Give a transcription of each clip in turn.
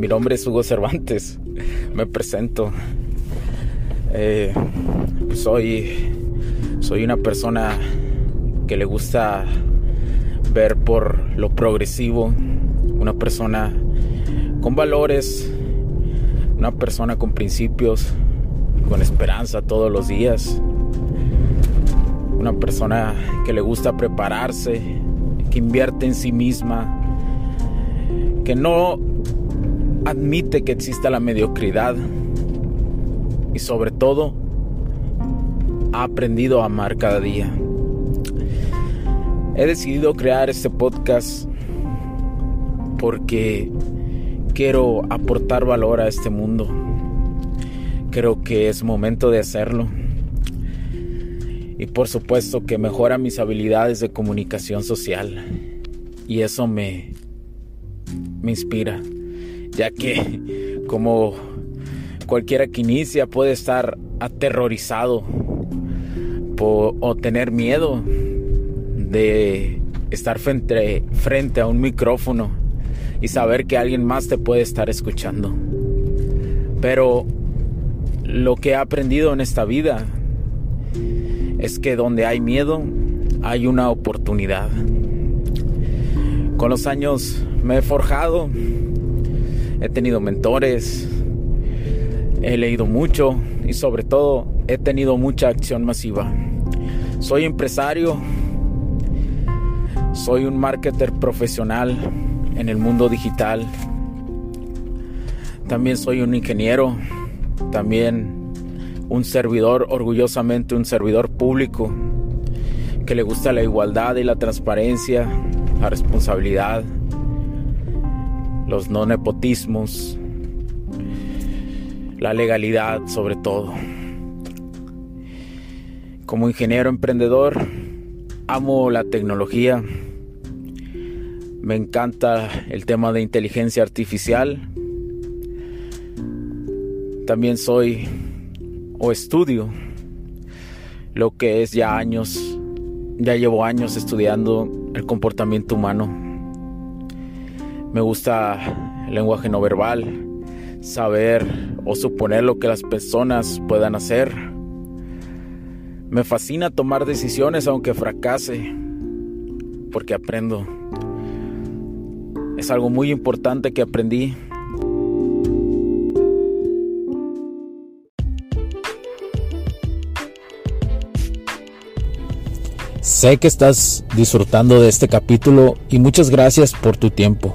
Mi nombre es Hugo Cervantes. Me presento. Eh, soy, soy una persona que le gusta ver por lo progresivo. Una persona con valores. Una persona con principios. Con esperanza todos los días. Una persona que le gusta prepararse. Que invierte en sí misma. Que no admite que exista la mediocridad y sobre todo ha aprendido a amar cada día. He decidido crear este podcast porque quiero aportar valor a este mundo. Creo que es momento de hacerlo. Y por supuesto que mejora mis habilidades de comunicación social. Y eso me, me inspira ya que como cualquiera que inicia puede estar aterrorizado o tener miedo de estar frente, frente a un micrófono y saber que alguien más te puede estar escuchando. Pero lo que he aprendido en esta vida es que donde hay miedo hay una oportunidad. Con los años me he forjado he tenido mentores, he leído mucho y sobre todo he tenido mucha acción masiva. Soy empresario, soy un marketer profesional en el mundo digital. También soy un ingeniero, también un servidor, orgullosamente un servidor público, que le gusta la igualdad y la transparencia, la responsabilidad los no nepotismos, la legalidad sobre todo. Como ingeniero emprendedor, amo la tecnología, me encanta el tema de inteligencia artificial, también soy o estudio lo que es ya años, ya llevo años estudiando el comportamiento humano me gusta el lenguaje no verbal, saber o suponer lo que las personas puedan hacer. Me fascina tomar decisiones aunque fracase, porque aprendo. Es algo muy importante que aprendí. Sé que estás disfrutando de este capítulo y muchas gracias por tu tiempo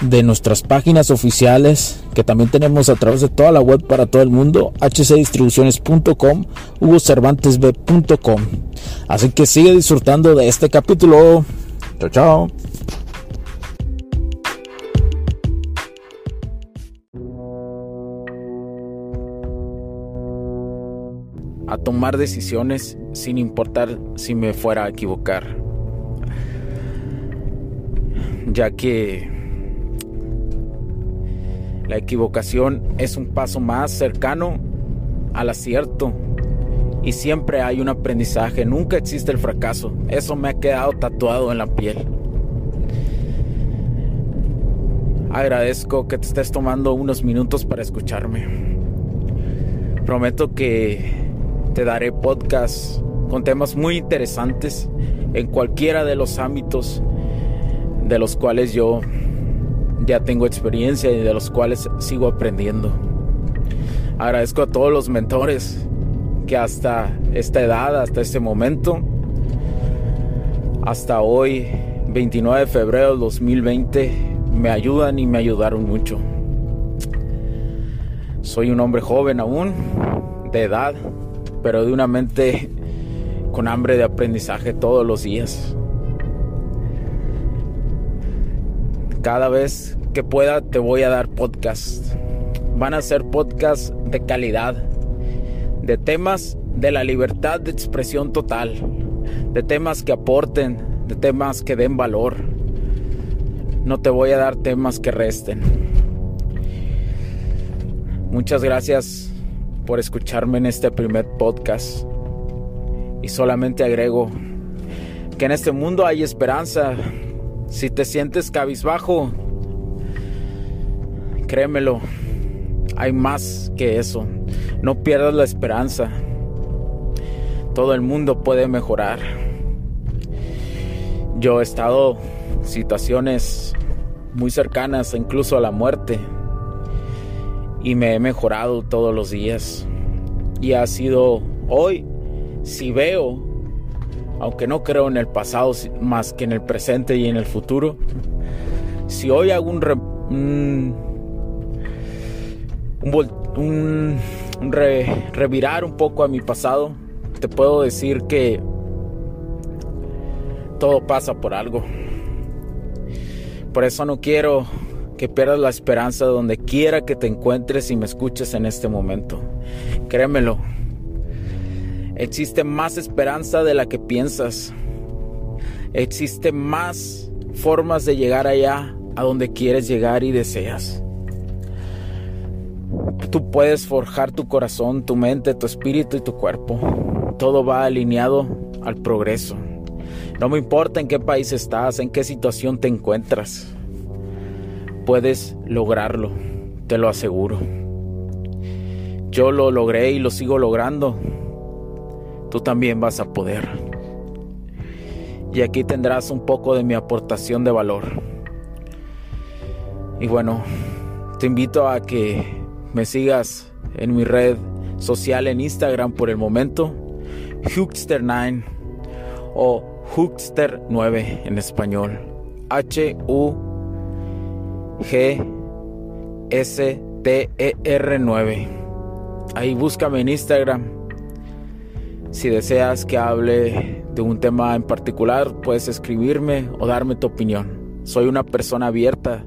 de nuestras páginas oficiales que también tenemos a través de toda la web para todo el mundo, hcdistribuciones.com, hugocervantesb.com. Así que sigue disfrutando de este capítulo. Chao, chao. A tomar decisiones sin importar si me fuera a equivocar. Ya que la equivocación es un paso más cercano al acierto y siempre hay un aprendizaje, nunca existe el fracaso. Eso me ha quedado tatuado en la piel. Agradezco que te estés tomando unos minutos para escucharme. Prometo que te daré podcast con temas muy interesantes en cualquiera de los ámbitos de los cuales yo ya tengo experiencia y de los cuales sigo aprendiendo. Agradezco a todos los mentores que hasta esta edad, hasta este momento, hasta hoy, 29 de febrero del 2020, me ayudan y me ayudaron mucho. Soy un hombre joven aún, de edad, pero de una mente con hambre de aprendizaje todos los días. Cada vez que pueda te voy a dar podcast. Van a ser podcasts de calidad, de temas de la libertad de expresión total, de temas que aporten, de temas que den valor. No te voy a dar temas que resten. Muchas gracias por escucharme en este primer podcast. Y solamente agrego que en este mundo hay esperanza. Si te sientes cabizbajo, créemelo, hay más que eso. No pierdas la esperanza. Todo el mundo puede mejorar. Yo he estado en situaciones muy cercanas incluso a la muerte y me he mejorado todos los días. Y ha sido hoy si veo, aunque no creo en el pasado más que en el presente y en el futuro, si hoy hago un, revirar un poco a mi pasado, te puedo decir que todo pasa por algo. Por eso no quiero que pierdas la esperanza donde quiera que te encuentres y me escuches en este momento. Créemelo, Existe más esperanza de la que piensas. Existe más formas de llegar allá a donde quieres llegar y deseas. Tú puedes forjar tu corazón, tu mente, tu espíritu y tu cuerpo. Todo va alineado al progreso. No me importa en qué país estás, en qué situación te encuentras. Puedes lograrlo, te lo aseguro. Yo lo logré y lo sigo logrando tú también vas a poder. Y aquí tendrás un poco de mi aportación de valor. Y bueno, te invito a que me sigas en mi red social en Instagram por el momento, Hookster9 o Hookster9 en español. H U G S T E R 9. Ahí búscame en Instagram si deseas que hable de un tema en particular, puedes escribirme o darme tu opinión. Soy una persona abierta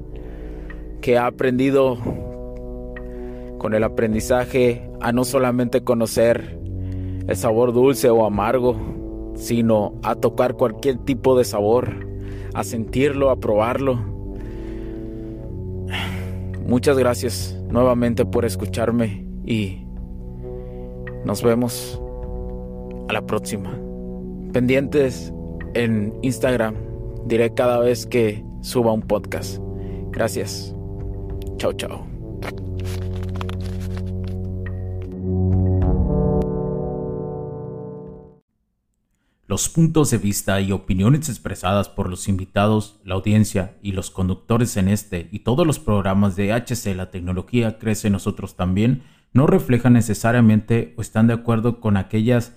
que ha aprendido con el aprendizaje a no solamente conocer el sabor dulce o amargo, sino a tocar cualquier tipo de sabor, a sentirlo, a probarlo. Muchas gracias nuevamente por escucharme y nos vemos a la próxima. Pendientes en Instagram. Diré cada vez que suba un podcast. Gracias. Chao, chao. Los puntos de vista y opiniones expresadas por los invitados, la audiencia y los conductores en este y todos los programas de HC La Tecnología Crece Nosotros también no reflejan necesariamente o están de acuerdo con aquellas